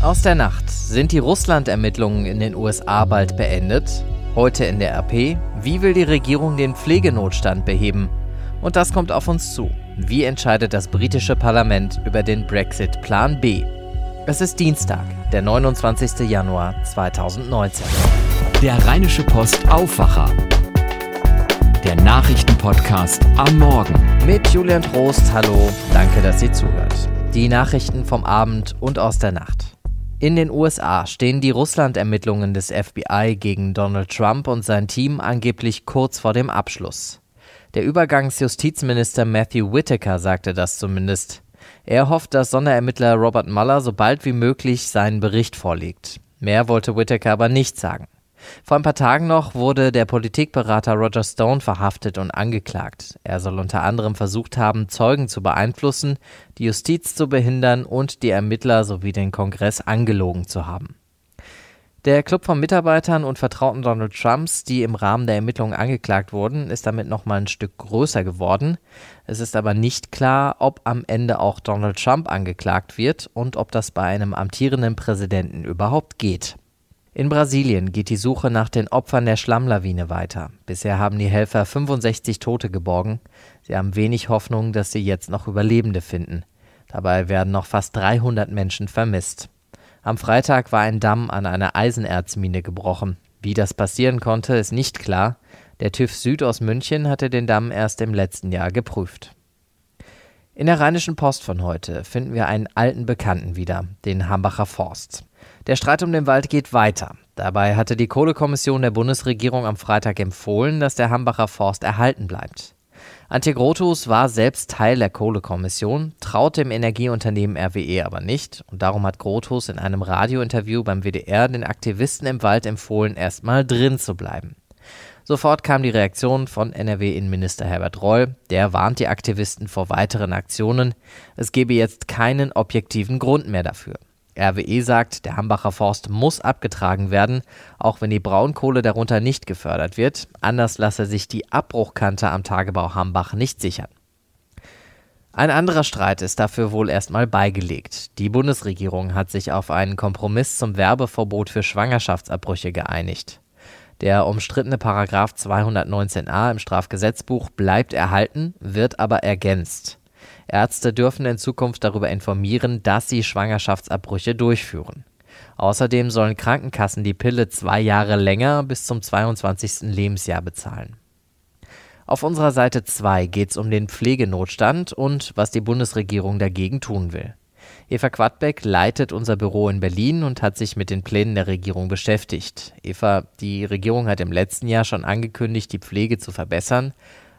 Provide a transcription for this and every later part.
Aus der Nacht. Sind die Russland-Ermittlungen in den USA bald beendet? Heute in der RP. Wie will die Regierung den Pflegenotstand beheben? Und das kommt auf uns zu. Wie entscheidet das britische Parlament über den Brexit Plan B? Es ist Dienstag, der 29. Januar 2019. Der Rheinische Post Aufwacher. Der Nachrichtenpodcast am Morgen. Mit Julian Trost, hallo, danke, dass Sie zuhört. Die Nachrichten vom Abend und aus der Nacht. In den USA stehen die Russland-Ermittlungen des FBI gegen Donald Trump und sein Team angeblich kurz vor dem Abschluss. Der Übergangsjustizminister Matthew Whitaker sagte das zumindest. Er hofft, dass Sonderermittler Robert Mueller so bald wie möglich seinen Bericht vorlegt. Mehr wollte Whitaker aber nicht sagen. Vor ein paar Tagen noch wurde der Politikberater Roger Stone verhaftet und angeklagt. Er soll unter anderem versucht haben, Zeugen zu beeinflussen, die Justiz zu behindern und die Ermittler sowie den Kongress angelogen zu haben. Der Club von Mitarbeitern und Vertrauten Donald Trumps, die im Rahmen der Ermittlungen angeklagt wurden, ist damit nochmal ein Stück größer geworden. Es ist aber nicht klar, ob am Ende auch Donald Trump angeklagt wird und ob das bei einem amtierenden Präsidenten überhaupt geht. In Brasilien geht die Suche nach den Opfern der Schlammlawine weiter. Bisher haben die Helfer 65 Tote geborgen. Sie haben wenig Hoffnung, dass sie jetzt noch Überlebende finden. Dabei werden noch fast 300 Menschen vermisst. Am Freitag war ein Damm an einer Eisenerzmine gebrochen. Wie das passieren konnte, ist nicht klar. Der TÜV Süd aus München hatte den Damm erst im letzten Jahr geprüft. In der Rheinischen Post von heute finden wir einen alten Bekannten wieder, den Hambacher Forst. Der Streit um den Wald geht weiter. Dabei hatte die Kohlekommission der Bundesregierung am Freitag empfohlen, dass der Hambacher Forst erhalten bleibt. Antje Grothus war selbst Teil der Kohlekommission, traut dem Energieunternehmen RWE aber nicht und darum hat Grothus in einem Radiointerview beim WDR den Aktivisten im Wald empfohlen, erstmal drin zu bleiben. Sofort kam die Reaktion von NRW-Innenminister Herbert Reul. Der warnt die Aktivisten vor weiteren Aktionen. Es gebe jetzt keinen objektiven Grund mehr dafür. RWE sagt, der Hambacher Forst muss abgetragen werden, auch wenn die Braunkohle darunter nicht gefördert wird. Anders lasse sich die Abbruchkante am Tagebau Hambach nicht sichern. Ein anderer Streit ist dafür wohl erstmal beigelegt. Die Bundesregierung hat sich auf einen Kompromiss zum Werbeverbot für Schwangerschaftsabbrüche geeinigt. Der umstrittene Paragraph 219a im Strafgesetzbuch bleibt erhalten, wird aber ergänzt. Ärzte dürfen in Zukunft darüber informieren, dass sie Schwangerschaftsabbrüche durchführen. Außerdem sollen Krankenkassen die Pille zwei Jahre länger bis zum 22. Lebensjahr bezahlen. Auf unserer Seite 2 geht es um den Pflegenotstand und was die Bundesregierung dagegen tun will. Eva Quadbeck leitet unser Büro in Berlin und hat sich mit den Plänen der Regierung beschäftigt. Eva, die Regierung hat im letzten Jahr schon angekündigt, die Pflege zu verbessern.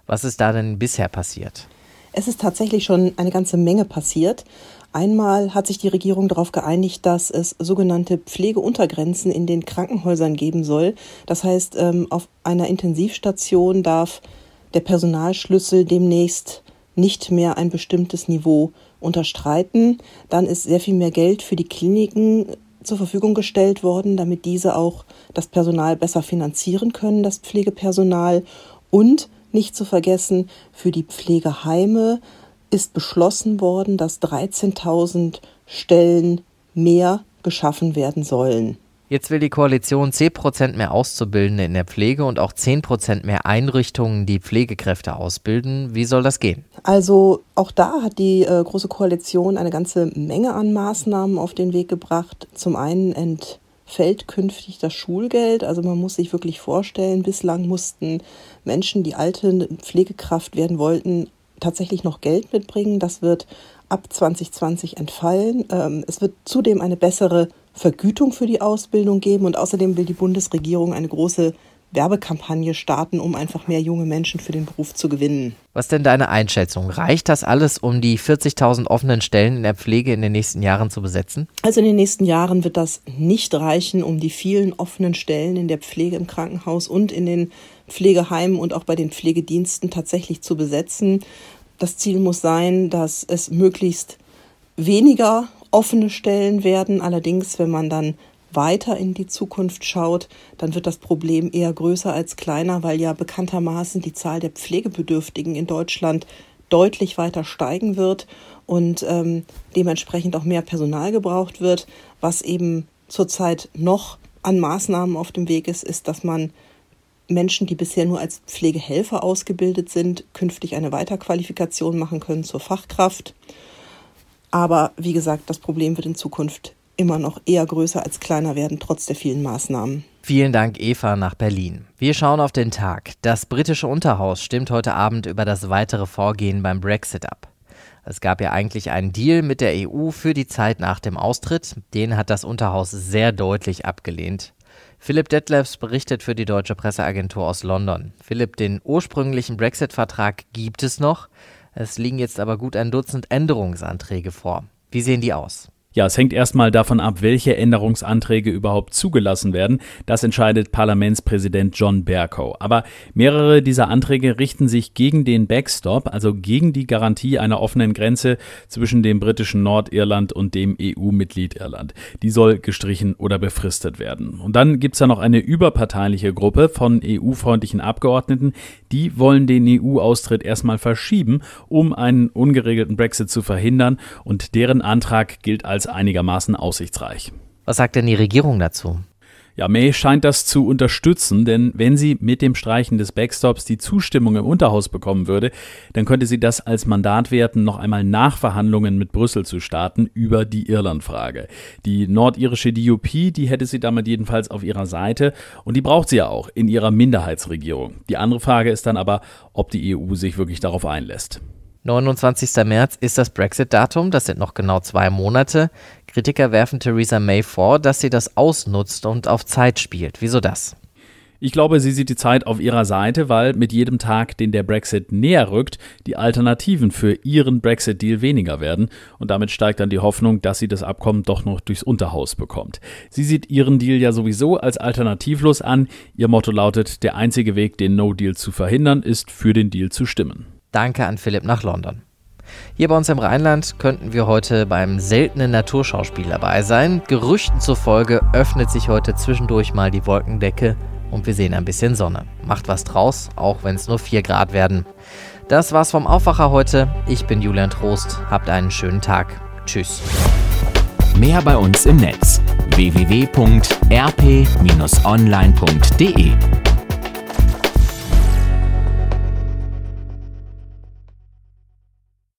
Was ist da denn bisher passiert? Es ist tatsächlich schon eine ganze Menge passiert. Einmal hat sich die Regierung darauf geeinigt, dass es sogenannte Pflegeuntergrenzen in den Krankenhäusern geben soll. Das heißt, ähm, auf einer Intensivstation darf der Personalschlüssel demnächst nicht mehr ein bestimmtes Niveau unterstreiten. Dann ist sehr viel mehr Geld für die Kliniken zur Verfügung gestellt worden, damit diese auch das Personal besser finanzieren können, das Pflegepersonal. Und nicht zu vergessen, für die Pflegeheime ist beschlossen worden, dass 13.000 Stellen mehr geschaffen werden sollen. Jetzt will die Koalition 10% mehr Auszubildende in der Pflege und auch 10% mehr Einrichtungen, die Pflegekräfte ausbilden. Wie soll das gehen? Also auch da hat die äh, Große Koalition eine ganze Menge an Maßnahmen auf den Weg gebracht. Zum einen ent fällt künftig das Schulgeld. Also man muss sich wirklich vorstellen, bislang mussten Menschen, die alte Pflegekraft werden wollten, tatsächlich noch Geld mitbringen. Das wird ab 2020 entfallen. Ähm, es wird zudem eine bessere Vergütung für die Ausbildung geben und außerdem will die Bundesregierung eine große Werbekampagne starten, um einfach mehr junge Menschen für den Beruf zu gewinnen. Was denn deine Einschätzung? Reicht das alles, um die 40.000 offenen Stellen in der Pflege in den nächsten Jahren zu besetzen? Also in den nächsten Jahren wird das nicht reichen, um die vielen offenen Stellen in der Pflege im Krankenhaus und in den Pflegeheimen und auch bei den Pflegediensten tatsächlich zu besetzen. Das Ziel muss sein, dass es möglichst weniger offene Stellen werden. Allerdings, wenn man dann weiter in die Zukunft schaut, dann wird das Problem eher größer als kleiner, weil ja bekanntermaßen die Zahl der Pflegebedürftigen in Deutschland deutlich weiter steigen wird und ähm, dementsprechend auch mehr Personal gebraucht wird. Was eben zurzeit noch an Maßnahmen auf dem Weg ist, ist, dass man Menschen, die bisher nur als Pflegehelfer ausgebildet sind, künftig eine Weiterqualifikation machen können zur Fachkraft. Aber wie gesagt, das Problem wird in Zukunft immer noch eher größer als kleiner werden, trotz der vielen Maßnahmen. Vielen Dank, Eva, nach Berlin. Wir schauen auf den Tag. Das britische Unterhaus stimmt heute Abend über das weitere Vorgehen beim Brexit ab. Es gab ja eigentlich einen Deal mit der EU für die Zeit nach dem Austritt. Den hat das Unterhaus sehr deutlich abgelehnt. Philipp Detlefs berichtet für die deutsche Presseagentur aus London. Philipp, den ursprünglichen Brexit-Vertrag gibt es noch. Es liegen jetzt aber gut ein Dutzend Änderungsanträge vor. Wie sehen die aus? Ja, es hängt erstmal davon ab, welche Änderungsanträge überhaupt zugelassen werden. Das entscheidet Parlamentspräsident John Bercow. Aber mehrere dieser Anträge richten sich gegen den Backstop, also gegen die Garantie einer offenen Grenze zwischen dem britischen Nordirland und dem EU-Mitglied Irland. Die soll gestrichen oder befristet werden. Und dann gibt's da noch eine überparteiliche Gruppe von EU-freundlichen Abgeordneten, die wollen den EU-Austritt erstmal verschieben, um einen ungeregelten Brexit zu verhindern. Und deren Antrag gilt als einigermaßen aussichtsreich. Was sagt denn die Regierung dazu? Ja, May scheint das zu unterstützen, denn wenn sie mit dem Streichen des Backstops die Zustimmung im Unterhaus bekommen würde, dann könnte sie das als Mandat werten, noch einmal Nachverhandlungen mit Brüssel zu starten über die Irlandfrage. Die nordirische DUP, die hätte sie damit jedenfalls auf ihrer Seite und die braucht sie ja auch in ihrer Minderheitsregierung. Die andere Frage ist dann aber, ob die EU sich wirklich darauf einlässt. 29. März ist das Brexit-Datum, das sind noch genau zwei Monate. Kritiker werfen Theresa May vor, dass sie das ausnutzt und auf Zeit spielt. Wieso das? Ich glaube, sie sieht die Zeit auf ihrer Seite, weil mit jedem Tag, den der Brexit näher rückt, die Alternativen für ihren Brexit-Deal weniger werden und damit steigt dann die Hoffnung, dass sie das Abkommen doch noch durchs Unterhaus bekommt. Sie sieht ihren Deal ja sowieso als alternativlos an. Ihr Motto lautet, der einzige Weg, den No-Deal zu verhindern, ist für den Deal zu stimmen. Danke an Philipp nach London. Hier bei uns im Rheinland könnten wir heute beim seltenen Naturschauspiel dabei sein. Gerüchten zufolge öffnet sich heute zwischendurch mal die Wolkendecke und wir sehen ein bisschen Sonne. Macht was draus, auch wenn es nur 4 Grad werden. Das war's vom Aufwacher heute. Ich bin Julian Trost. Habt einen schönen Tag. Tschüss. Mehr bei uns im Netz www.rp-online.de